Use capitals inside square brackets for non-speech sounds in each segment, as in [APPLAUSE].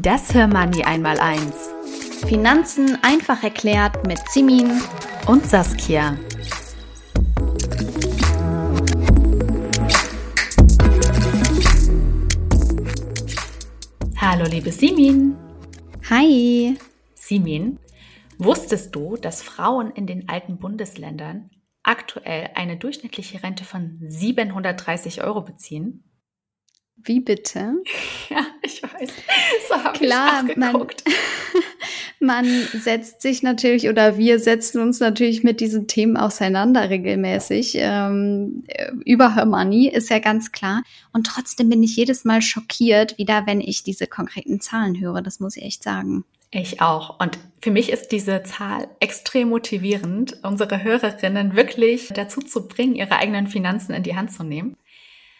Das Hörmoney einmal eins. Finanzen einfach erklärt mit Simin und Saskia. Hallo liebe Simin. Hi. Simin, wusstest du, dass Frauen in den alten Bundesländern aktuell eine durchschnittliche Rente von 730 Euro beziehen? Wie bitte? [LAUGHS] Ja, ich weiß. So habe Klar, ich man, [LAUGHS] man setzt sich natürlich oder wir setzen uns natürlich mit diesen Themen auseinander regelmäßig. Ähm, über Her Money ist ja ganz klar. Und trotzdem bin ich jedes Mal schockiert, wieder wenn ich diese konkreten Zahlen höre. Das muss ich echt sagen. Ich auch. Und für mich ist diese Zahl extrem motivierend, unsere Hörerinnen wirklich dazu zu bringen, ihre eigenen Finanzen in die Hand zu nehmen.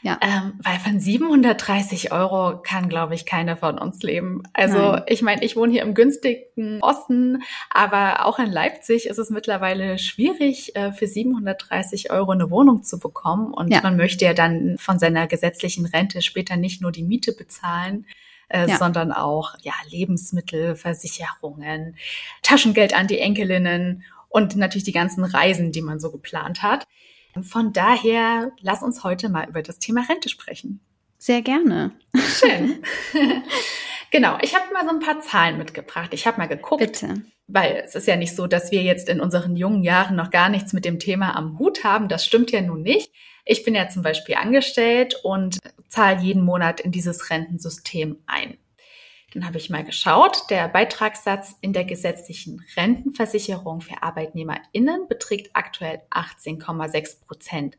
Ja. Ähm, weil von 730 Euro kann, glaube ich, keine von uns leben. Also Nein. ich meine, ich wohne hier im günstigen Osten, aber auch in Leipzig ist es mittlerweile schwierig, äh, für 730 Euro eine Wohnung zu bekommen. Und ja. man möchte ja dann von seiner gesetzlichen Rente später nicht nur die Miete bezahlen, äh, ja. sondern auch ja Lebensmittel, Versicherungen, Taschengeld an die Enkelinnen und natürlich die ganzen Reisen, die man so geplant hat. Von daher, lass uns heute mal über das Thema Rente sprechen. Sehr gerne. Schön. [LAUGHS] [LAUGHS] genau, ich habe mal so ein paar Zahlen mitgebracht. Ich habe mal geguckt. Bitte. Weil es ist ja nicht so, dass wir jetzt in unseren jungen Jahren noch gar nichts mit dem Thema am Hut haben. Das stimmt ja nun nicht. Ich bin ja zum Beispiel angestellt und zahle jeden Monat in dieses Rentensystem ein. Dann habe ich mal geschaut, der Beitragssatz in der gesetzlichen Rentenversicherung für ArbeitnehmerInnen beträgt aktuell 18,6 Prozent.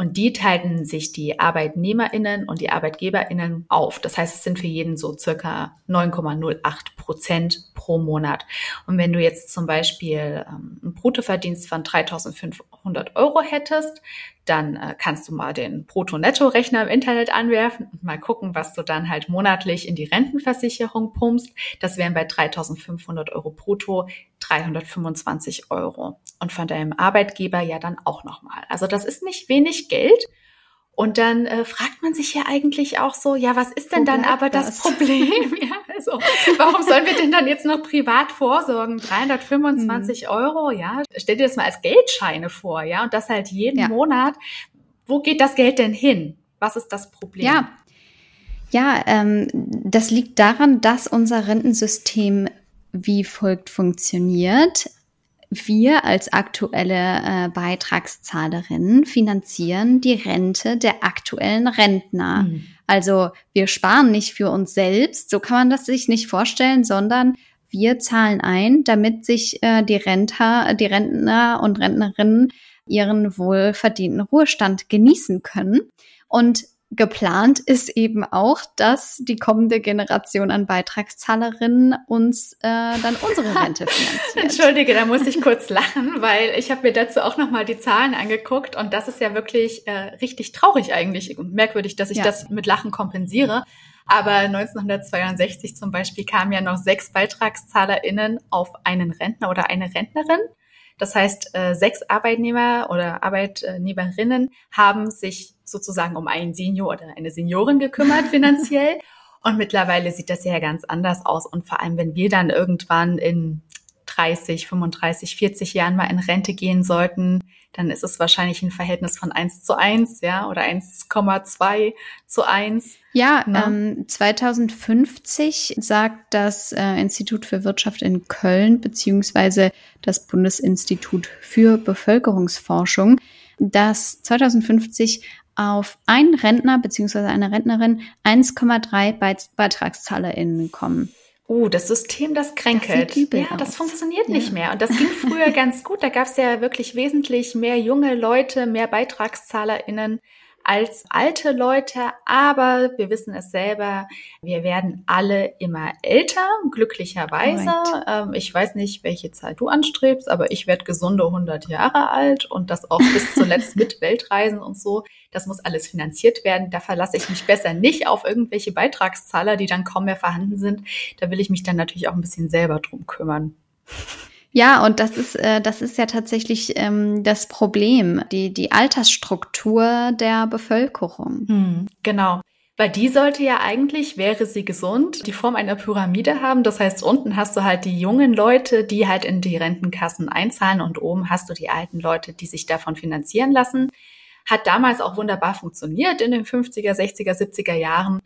Und die teilten sich die ArbeitnehmerInnen und die ArbeitgeberInnen auf. Das heißt, es sind für jeden so circa 9,08 Prozent pro Monat. Und wenn du jetzt zum Beispiel ähm, einen Bruttoverdienst von 3.500 Euro hättest, dann äh, kannst du mal den Brutto-Netto-Rechner im Internet anwerfen und mal gucken, was du dann halt monatlich in die Rentenversicherung pumpst. Das wären bei 3.500 Euro brutto 325 Euro. Und von deinem Arbeitgeber ja dann auch nochmal. Also das ist nicht wenig Geld. Und dann äh, fragt man sich ja eigentlich auch so, ja, was ist denn Wo dann aber das, das [LAUGHS] Problem? [LAUGHS] ja, also, warum sollen wir denn dann jetzt noch privat vorsorgen? 325 hm. Euro, ja? Stell dir das mal als Geldscheine vor, ja? Und das halt jeden ja. Monat. Wo geht das Geld denn hin? Was ist das Problem? Ja, ja, ähm, das liegt daran, dass unser Rentensystem wie folgt funktioniert wir als aktuelle äh, Beitragszahlerinnen finanzieren die Rente der aktuellen Rentner. Mhm. Also wir sparen nicht für uns selbst, so kann man das sich nicht vorstellen, sondern wir zahlen ein, damit sich äh, die Renter, die Rentner und Rentnerinnen ihren wohlverdienten Ruhestand genießen können. Und geplant ist eben auch, dass die kommende Generation an Beitragszahlerinnen uns äh, dann unsere [LAUGHS] Rente finanziert. Entschuldige, da muss ich kurz lachen, weil ich habe mir dazu auch nochmal die Zahlen angeguckt und das ist ja wirklich äh, richtig traurig eigentlich und merkwürdig, dass ich ja. das mit Lachen kompensiere. Aber 1962 zum Beispiel kamen ja noch sechs BeitragszahlerInnen auf einen Rentner oder eine Rentnerin. Das heißt, äh, sechs Arbeitnehmer oder Arbeitnehmerinnen haben sich sozusagen um einen Senior oder eine Seniorin gekümmert [LAUGHS] finanziell. Und mittlerweile sieht das ja ganz anders aus. Und vor allem, wenn wir dann irgendwann in 30, 35, 40 Jahren mal in Rente gehen sollten, dann ist es wahrscheinlich ein Verhältnis von 1 zu 1, ja, oder 1,2 zu 1. Ja, ne? ähm, 2050 sagt das äh, Institut für Wirtschaft in Köln beziehungsweise das Bundesinstitut für Bevölkerungsforschung, dass 2050 auf einen Rentner beziehungsweise eine Rentnerin 1,3 BeitragszahlerInnen kommen. Uh, das System, das kränkelt. Das ja, aus. das funktioniert ja. nicht mehr. Und das ging früher [LAUGHS] ganz gut. Da gab es ja wirklich wesentlich mehr junge Leute, mehr BeitragszahlerInnen als alte Leute, aber wir wissen es selber, wir werden alle immer älter, glücklicherweise. Ähm, ich weiß nicht, welche Zahl du anstrebst, aber ich werde gesunde 100 Jahre alt und das auch bis [LAUGHS] zuletzt mit Weltreisen und so. Das muss alles finanziert werden. Da verlasse ich mich besser nicht auf irgendwelche Beitragszahler, die dann kaum mehr vorhanden sind. Da will ich mich dann natürlich auch ein bisschen selber drum kümmern. Ja, und das ist, äh, das ist ja tatsächlich ähm, das Problem, die, die Altersstruktur der Bevölkerung. Hm, genau. Weil die sollte ja eigentlich, wäre sie gesund, die Form einer Pyramide haben. Das heißt, unten hast du halt die jungen Leute, die halt in die Rentenkassen einzahlen und oben hast du die alten Leute, die sich davon finanzieren lassen. Hat damals auch wunderbar funktioniert in den 50er, 60er, 70er Jahren.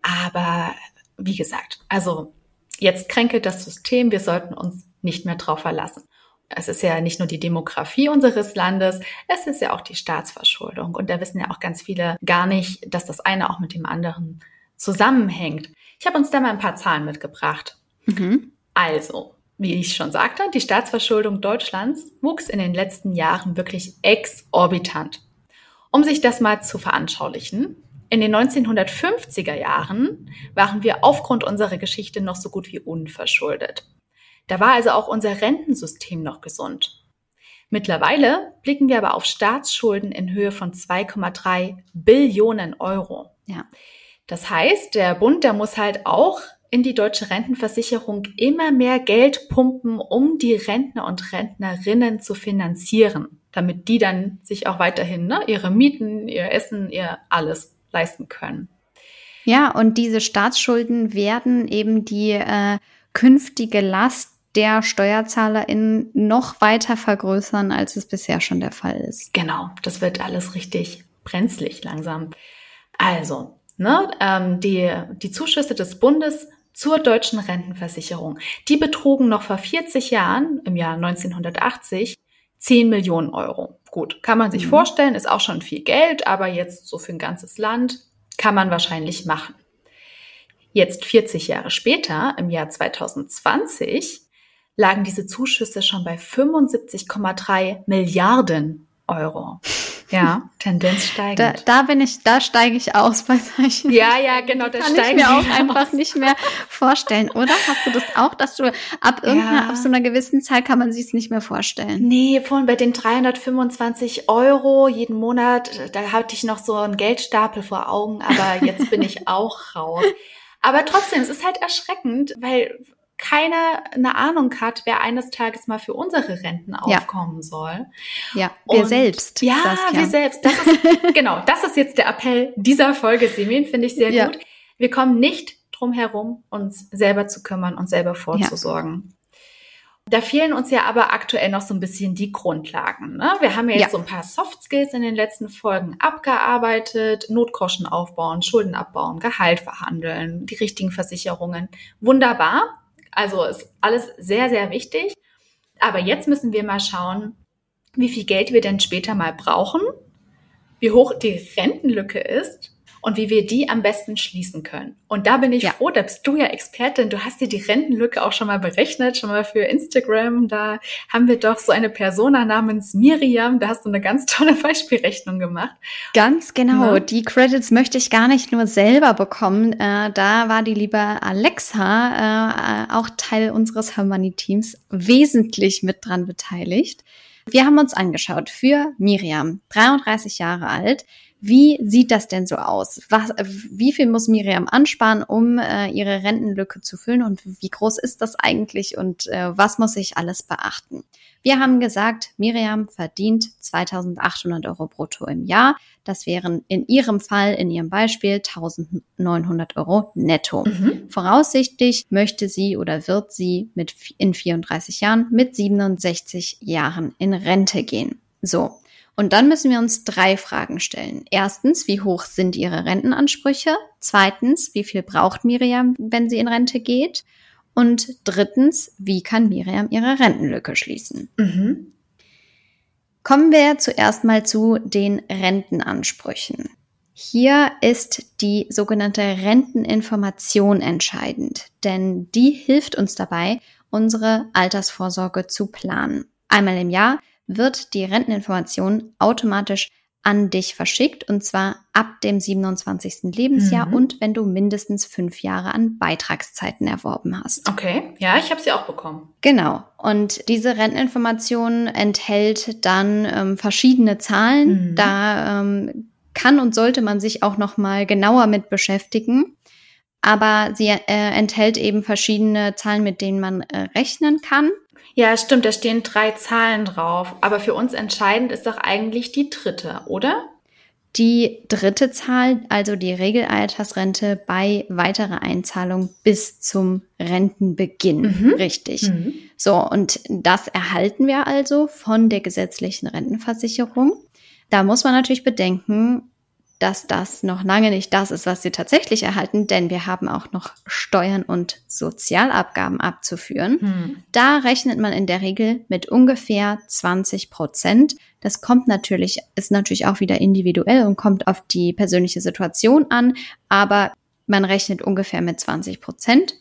Aber wie gesagt, also jetzt kränkelt das System. Wir sollten uns nicht mehr drauf verlassen. Es ist ja nicht nur die Demografie unseres Landes, es ist ja auch die Staatsverschuldung. Und da wissen ja auch ganz viele gar nicht, dass das eine auch mit dem anderen zusammenhängt. Ich habe uns da mal ein paar Zahlen mitgebracht. Mhm. Also, wie ich schon sagte, die Staatsverschuldung Deutschlands wuchs in den letzten Jahren wirklich exorbitant. Um sich das mal zu veranschaulichen, in den 1950er Jahren waren wir aufgrund unserer Geschichte noch so gut wie unverschuldet. Da war also auch unser Rentensystem noch gesund. Mittlerweile blicken wir aber auf Staatsschulden in Höhe von 2,3 Billionen Euro. Ja. Das heißt, der Bund, der muss halt auch in die deutsche Rentenversicherung immer mehr Geld pumpen, um die Rentner und Rentnerinnen zu finanzieren, damit die dann sich auch weiterhin ne, ihre Mieten, ihr Essen, ihr alles leisten können. Ja, und diese Staatsschulden werden eben die äh, künftige Last der SteuerzahlerInnen noch weiter vergrößern, als es bisher schon der Fall ist. Genau, das wird alles richtig brenzlig langsam. Also, ne, ähm, die, die Zuschüsse des Bundes zur deutschen Rentenversicherung, die betrugen noch vor 40 Jahren, im Jahr 1980, 10 Millionen Euro. Gut, kann man sich mhm. vorstellen, ist auch schon viel Geld, aber jetzt so für ein ganzes Land kann man wahrscheinlich machen. Jetzt 40 Jahre später, im Jahr 2020, lagen diese Zuschüsse schon bei 75,3 Milliarden Euro. [LAUGHS] Ja, Tendenz steigend. Da, da bin ich, da steige ich aus bei solchen. Ja, ja, genau, da steige ich mir auch aus. einfach nicht mehr vorstellen, oder? Hast du das auch, dass du ab irgendeiner, ja. ab so einer gewissen Zahl kann man sich es nicht mehr vorstellen? Nee, vorhin bei den 325 Euro jeden Monat, da hatte ich noch so einen Geldstapel vor Augen, aber jetzt bin ich [LAUGHS] auch raus. Aber trotzdem, es ist halt erschreckend, weil keiner eine Ahnung hat, wer eines Tages mal für unsere Renten aufkommen ja. soll. Ja, wir Und selbst. Ja, Saskia. wir selbst. Das ist, [LAUGHS] genau, das ist jetzt der Appell dieser Folge, Simin, finde ich sehr ja. gut. Wir kommen nicht drum herum, uns selber zu kümmern und selber vorzusorgen. Ja. Da fehlen uns ja aber aktuell noch so ein bisschen die Grundlagen. Ne? Wir haben ja jetzt ja. so ein paar Soft Skills in den letzten Folgen abgearbeitet. Notgroschen aufbauen, Schulden abbauen, Gehalt verhandeln, die richtigen Versicherungen. Wunderbar. Also ist alles sehr, sehr wichtig. Aber jetzt müssen wir mal schauen, wie viel Geld wir denn später mal brauchen, wie hoch die Rentenlücke ist und wie wir die am besten schließen können. Und da bin ich ja. froh, da bist du ja Expertin. Du hast dir die Rentenlücke auch schon mal berechnet, schon mal für Instagram. Da haben wir doch so eine Persona namens Miriam. Da hast du eine ganz tolle [LAUGHS] Beispielrechnung gemacht. Ganz genau. Ja. Die Credits möchte ich gar nicht nur selber bekommen. Äh, da war die liebe Alexa, äh, auch Teil unseres Harmony-Teams, wesentlich mit dran beteiligt. Wir haben uns angeschaut für Miriam, 33 Jahre alt, wie sieht das denn so aus? Was, wie viel muss Miriam ansparen, um äh, ihre Rentenlücke zu füllen und wie groß ist das eigentlich und äh, was muss ich alles beachten? Wir haben gesagt, Miriam verdient 2800 Euro brutto im Jahr. Das wären in ihrem Fall, in ihrem Beispiel 1900 Euro netto. Mhm. Voraussichtlich möchte sie oder wird sie mit in 34 Jahren mit 67 Jahren in Rente gehen. So. Und dann müssen wir uns drei Fragen stellen. Erstens, wie hoch sind ihre Rentenansprüche? Zweitens, wie viel braucht Miriam, wenn sie in Rente geht? Und drittens, wie kann Miriam ihre Rentenlücke schließen? Mhm. Kommen wir zuerst mal zu den Rentenansprüchen. Hier ist die sogenannte Renteninformation entscheidend, denn die hilft uns dabei, unsere Altersvorsorge zu planen. Einmal im Jahr wird die Renteninformation automatisch an dich verschickt und zwar ab dem 27. Lebensjahr mhm. und wenn du mindestens fünf Jahre an Beitragszeiten erworben hast. Okay, ja, ich habe sie auch bekommen. Genau. Und diese Renteninformation enthält dann ähm, verschiedene Zahlen. Mhm. Da ähm, kann und sollte man sich auch noch mal genauer mit beschäftigen. Aber sie äh, enthält eben verschiedene Zahlen, mit denen man äh, rechnen kann. Ja, stimmt, da stehen drei Zahlen drauf. Aber für uns entscheidend ist doch eigentlich die dritte, oder? Die dritte Zahl, also die Regelaltersrente bei weiterer Einzahlung bis zum Rentenbeginn. Mhm. Richtig. Mhm. So, und das erhalten wir also von der gesetzlichen Rentenversicherung. Da muss man natürlich bedenken, dass das noch lange nicht das ist, was sie tatsächlich erhalten, denn wir haben auch noch Steuern und Sozialabgaben abzuführen. Hm. Da rechnet man in der Regel mit ungefähr 20 Prozent. Das kommt natürlich, ist natürlich auch wieder individuell und kommt auf die persönliche Situation an, aber man rechnet ungefähr mit 20 Prozent.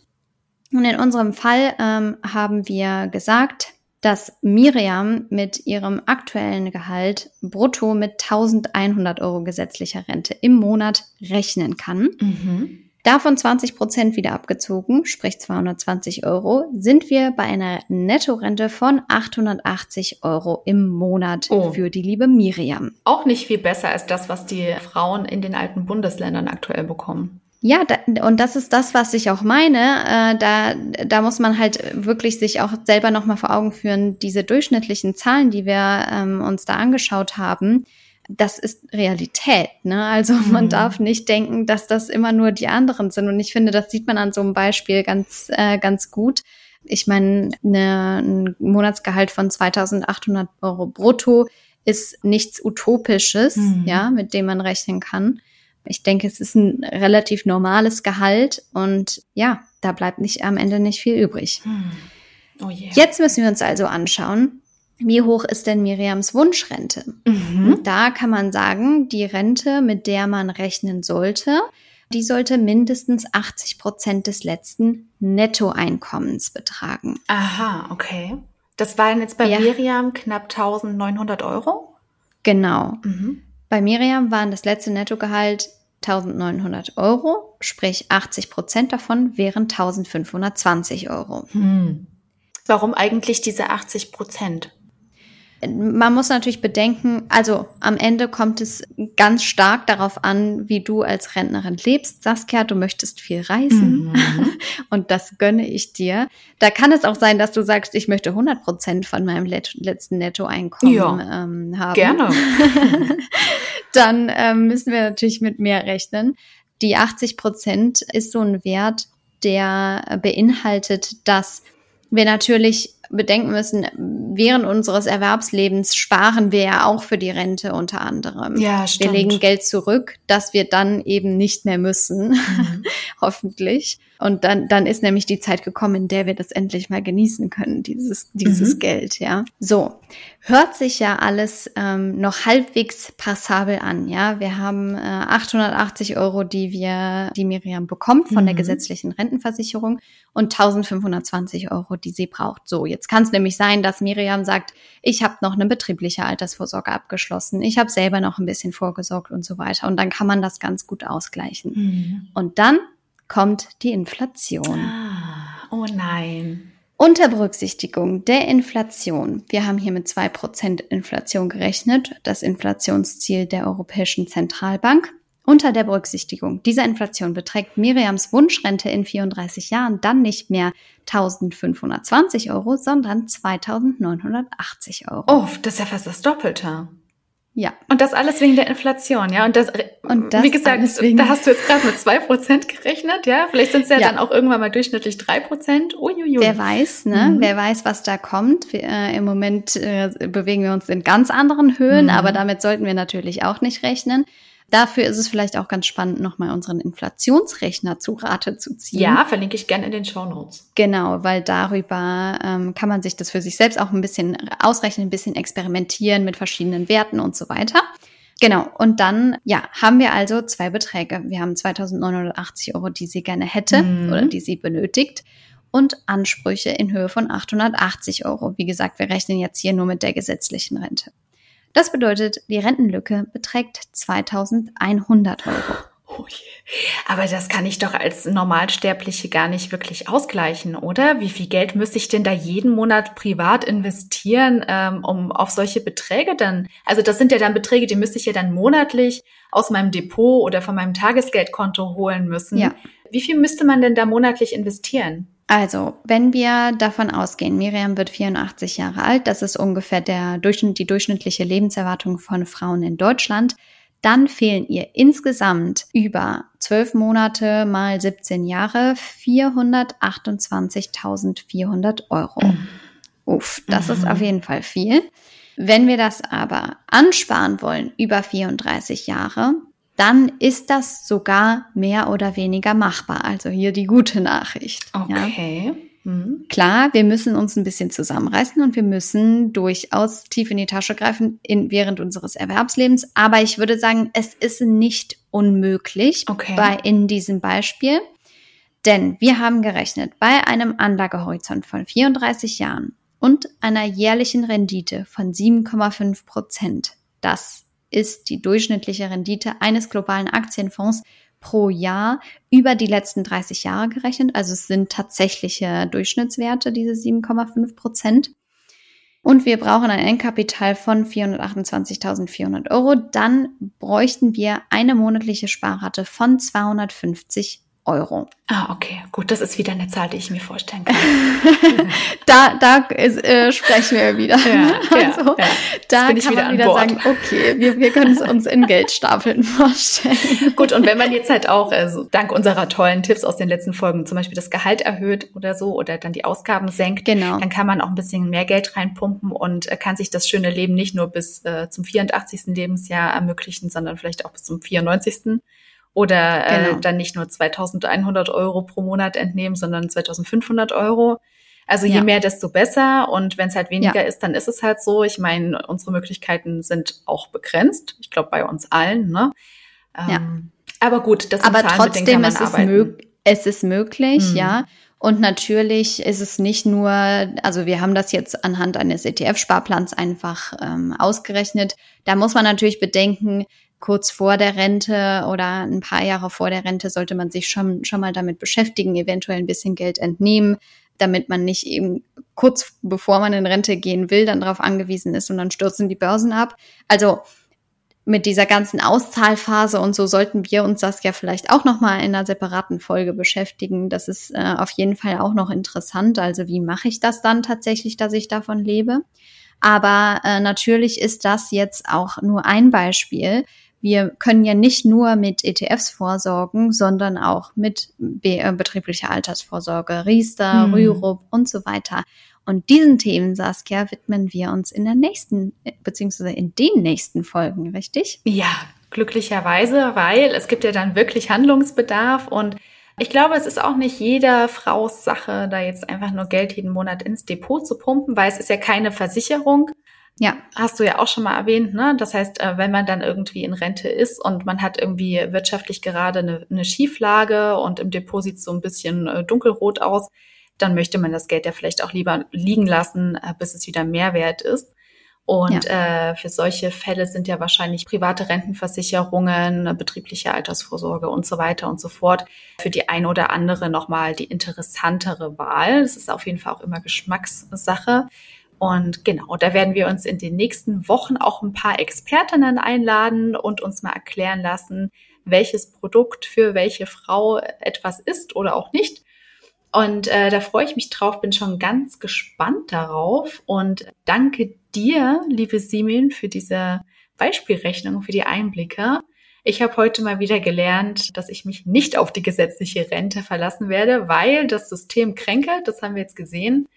Und in unserem Fall ähm, haben wir gesagt, dass Miriam mit ihrem aktuellen Gehalt brutto mit 1100 Euro gesetzlicher Rente im Monat rechnen kann. Mhm. Davon 20 Prozent wieder abgezogen, sprich 220 Euro, sind wir bei einer Nettorente von 880 Euro im Monat oh. für die liebe Miriam. Auch nicht viel besser als das, was die Frauen in den alten Bundesländern aktuell bekommen. Ja, da, und das ist das, was ich auch meine. Äh, da, da muss man halt wirklich sich auch selber nochmal vor Augen führen, diese durchschnittlichen Zahlen, die wir ähm, uns da angeschaut haben, das ist Realität. Ne? Also mhm. man darf nicht denken, dass das immer nur die anderen sind. Und ich finde, das sieht man an so einem Beispiel ganz, äh, ganz gut. Ich meine, ne, ein Monatsgehalt von 2800 Euro brutto ist nichts Utopisches, mhm. ja, mit dem man rechnen kann. Ich denke, es ist ein relativ normales Gehalt und ja, da bleibt nicht am Ende nicht viel übrig. Hm. Oh yeah. Jetzt müssen wir uns also anschauen, wie hoch ist denn Miriams Wunschrente? Mhm. Da kann man sagen, die Rente, mit der man rechnen sollte, die sollte mindestens 80 Prozent des letzten Nettoeinkommens betragen. Aha, okay. Das waren jetzt bei ja. Miriam knapp 1900 Euro? Genau. Mhm. Bei Miriam waren das letzte Nettogehalt 1900 Euro, sprich 80 Prozent davon wären 1520 Euro. Hm. Warum eigentlich diese 80 Prozent? Man muss natürlich bedenken, also am Ende kommt es ganz stark darauf an, wie du als Rentnerin lebst. Saskia, du möchtest viel reisen mhm. [LAUGHS] und das gönne ich dir. Da kann es auch sein, dass du sagst, ich möchte 100 Prozent von meinem letzten Nettoeinkommen ja, ähm, haben. Gerne. [LAUGHS] dann ähm, müssen wir natürlich mit mehr rechnen. Die 80 Prozent ist so ein Wert, der beinhaltet, dass wir natürlich bedenken müssen, während unseres Erwerbslebens sparen wir ja auch für die Rente unter anderem. Ja, stimmt. Wir legen Geld zurück, dass wir dann eben nicht mehr müssen, mhm. [LAUGHS] hoffentlich. Und dann, dann ist nämlich die Zeit gekommen, in der wir das endlich mal genießen können, dieses, dieses mhm. Geld, ja. So. Hört sich ja alles ähm, noch halbwegs passabel an, ja. Wir haben äh, 880 Euro, die wir, die Miriam bekommt von mhm. der gesetzlichen Rentenversicherung und 1520 Euro, die sie braucht. So, jetzt kann es nämlich sein, dass Miriam sagt, ich habe noch eine betriebliche Altersvorsorge abgeschlossen, ich habe selber noch ein bisschen vorgesorgt und so weiter. Und dann kann man das ganz gut ausgleichen. Mhm. Und dann kommt die Inflation. Ah, oh nein. Unter Berücksichtigung der Inflation, wir haben hier mit zwei Prozent Inflation gerechnet, das Inflationsziel der Europäischen Zentralbank. Unter der Berücksichtigung dieser Inflation beträgt Miriams Wunschrente in 34 Jahren dann nicht mehr 1520 Euro, sondern 2980 Euro. Oh, das ist ja fast das Doppelte. Ja. Und das alles wegen der Inflation, ja. Und das, und das wie gesagt, da hast du jetzt gerade mit zwei Prozent gerechnet, ja. Vielleicht sind es ja, ja, dann auch irgendwann mal durchschnittlich drei Prozent. Uiuiui. Wer weiß, ne? Mhm. Wer weiß, was da kommt. Wir, äh, Im Moment äh, bewegen wir uns in ganz anderen Höhen, mhm. aber damit sollten wir natürlich auch nicht rechnen. Dafür ist es vielleicht auch ganz spannend, nochmal unseren Inflationsrechner zu Rate zu ziehen. Ja, verlinke ich gerne in den Show Notes. Genau, weil darüber ähm, kann man sich das für sich selbst auch ein bisschen ausrechnen, ein bisschen experimentieren mit verschiedenen Werten und so weiter. Genau. Und dann, ja, haben wir also zwei Beträge. Wir haben 2980 Euro, die sie gerne hätte mhm. oder die sie benötigt und Ansprüche in Höhe von 880 Euro. Wie gesagt, wir rechnen jetzt hier nur mit der gesetzlichen Rente. Das bedeutet, die Rentenlücke beträgt 2100 Euro. Oh je. Aber das kann ich doch als Normalsterbliche gar nicht wirklich ausgleichen, oder? Wie viel Geld müsste ich denn da jeden Monat privat investieren, ähm, um auf solche Beträge dann? Also das sind ja dann Beträge, die müsste ich ja dann monatlich aus meinem Depot oder von meinem Tagesgeldkonto holen müssen. Ja. Wie viel müsste man denn da monatlich investieren? Also, wenn wir davon ausgehen, Miriam wird 84 Jahre alt, das ist ungefähr der Durchschnitt, die durchschnittliche Lebenserwartung von Frauen in Deutschland, dann fehlen ihr insgesamt über 12 Monate mal 17 Jahre 428.400 Euro. Mhm. Uff, das mhm. ist auf jeden Fall viel. Wenn wir das aber ansparen wollen über 34 Jahre, dann ist das sogar mehr oder weniger machbar. Also hier die gute Nachricht. Okay. Ja. Mhm. Klar, wir müssen uns ein bisschen zusammenreißen und wir müssen durchaus tief in die Tasche greifen in, während unseres Erwerbslebens. Aber ich würde sagen, es ist nicht unmöglich okay. bei, in diesem Beispiel. Denn wir haben gerechnet, bei einem Anlagehorizont von 34 Jahren und einer jährlichen Rendite von 7,5 Prozent, das ist die durchschnittliche Rendite eines globalen Aktienfonds pro Jahr über die letzten 30 Jahre gerechnet. Also es sind tatsächliche Durchschnittswerte, diese 7,5 Prozent. Und wir brauchen ein Endkapital von 428.400 Euro. Dann bräuchten wir eine monatliche Sparrate von 250 Euro. Ah, okay. Gut, das ist wieder eine Zahl, die ich mir vorstellen kann. [LAUGHS] da da ist, äh, sprechen wir wieder. Ja, [LAUGHS] also, ja, ja. Da kann man wieder sagen, okay, wir, wir können es uns in Geldstapeln [LAUGHS] vorstellen. Gut, und wenn man jetzt halt auch, also dank unserer tollen Tipps aus den letzten Folgen, zum Beispiel das Gehalt erhöht oder so oder dann die Ausgaben senkt, genau. dann kann man auch ein bisschen mehr Geld reinpumpen und äh, kann sich das schöne Leben nicht nur bis äh, zum 84. Lebensjahr ermöglichen, sondern vielleicht auch bis zum 94 oder äh, genau. äh, dann nicht nur 2100 Euro pro Monat entnehmen, sondern 2500 Euro. Also je ja. mehr, desto besser. Und wenn es halt weniger ja. ist, dann ist es halt so. Ich meine, unsere Möglichkeiten sind auch begrenzt. Ich glaube, bei uns allen. Ne? Ähm, ja. Aber gut, das aber trotzdem ist es, es ist möglich, mhm. ja. Und natürlich ist es nicht nur, also wir haben das jetzt anhand eines ETF-Sparplans einfach ähm, ausgerechnet. Da muss man natürlich bedenken, kurz vor der Rente oder ein paar Jahre vor der Rente sollte man sich schon, schon mal damit beschäftigen, eventuell ein bisschen Geld entnehmen, damit man nicht eben kurz bevor man in Rente gehen will, dann darauf angewiesen ist und dann stürzen die Börsen ab. Also mit dieser ganzen Auszahlphase und so sollten wir uns das ja vielleicht auch noch mal in einer separaten Folge beschäftigen. Das ist äh, auf jeden Fall auch noch interessant. Also wie mache ich das dann tatsächlich, dass ich davon lebe? Aber äh, natürlich ist das jetzt auch nur ein Beispiel wir können ja nicht nur mit ETFs vorsorgen, sondern auch mit be äh, betrieblicher Altersvorsorge, Riester, mhm. Rürup und so weiter. Und diesen Themen, Saskia, widmen wir uns in der nächsten, beziehungsweise in den nächsten Folgen, richtig? Ja, glücklicherweise, weil es gibt ja dann wirklich Handlungsbedarf und ich glaube, es ist auch nicht jeder Fraus Sache, da jetzt einfach nur Geld jeden Monat ins Depot zu pumpen, weil es ist ja keine Versicherung. Ja, hast du ja auch schon mal erwähnt, ne? Das heißt, äh, wenn man dann irgendwie in Rente ist und man hat irgendwie wirtschaftlich gerade eine, eine Schieflage und im Depot sieht es so ein bisschen äh, dunkelrot aus, dann möchte man das Geld ja vielleicht auch lieber liegen lassen, äh, bis es wieder mehr wert ist. Und ja. äh, für solche Fälle sind ja wahrscheinlich private Rentenversicherungen, betriebliche Altersvorsorge und so weiter und so fort für die eine oder andere nochmal die interessantere Wahl. Das ist auf jeden Fall auch immer Geschmackssache. Und genau, da werden wir uns in den nächsten Wochen auch ein paar Expertinnen einladen und uns mal erklären lassen, welches Produkt für welche Frau etwas ist oder auch nicht. Und äh, da freue ich mich drauf, bin schon ganz gespannt darauf und danke dir, liebe Simin, für diese Beispielrechnung, für die Einblicke. Ich habe heute mal wieder gelernt, dass ich mich nicht auf die gesetzliche Rente verlassen werde, weil das System kränkelt, das haben wir jetzt gesehen.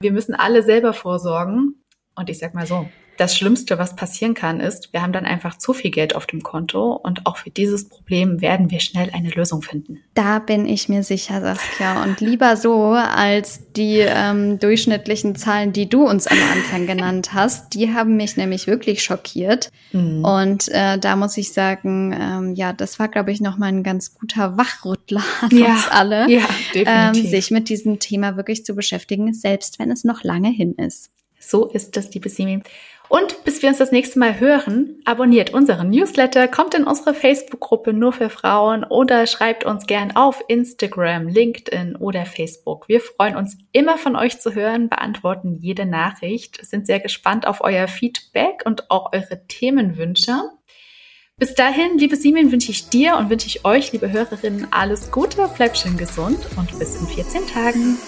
Wir müssen alle selber vorsorgen. Und ich sag mal so, das Schlimmste, was passieren kann, ist, wir haben dann einfach zu viel Geld auf dem Konto und auch für dieses Problem werden wir schnell eine Lösung finden. Da bin ich mir sicher, Saskia. Und lieber so als die ähm, durchschnittlichen Zahlen, die du uns am Anfang [LAUGHS] genannt hast. Die haben mich nämlich wirklich schockiert. Mhm. Und äh, da muss ich sagen, ähm, ja, das war, glaube ich, nochmal ein ganz guter Wachrüttler an ja, uns alle, ja, ähm, sich mit diesem Thema wirklich zu beschäftigen, selbst wenn es noch lange hin ist. So ist das, liebe Simi. Und bis wir uns das nächste Mal hören, abonniert unseren Newsletter, kommt in unsere Facebook-Gruppe nur für Frauen oder schreibt uns gern auf Instagram, LinkedIn oder Facebook. Wir freuen uns immer von euch zu hören, beantworten jede Nachricht, sind sehr gespannt auf euer Feedback und auch eure Themenwünsche. Bis dahin, liebe Simin, wünsche ich dir und wünsche ich euch, liebe Hörerinnen, alles Gute, bleibt schön gesund und bis in 14 Tagen.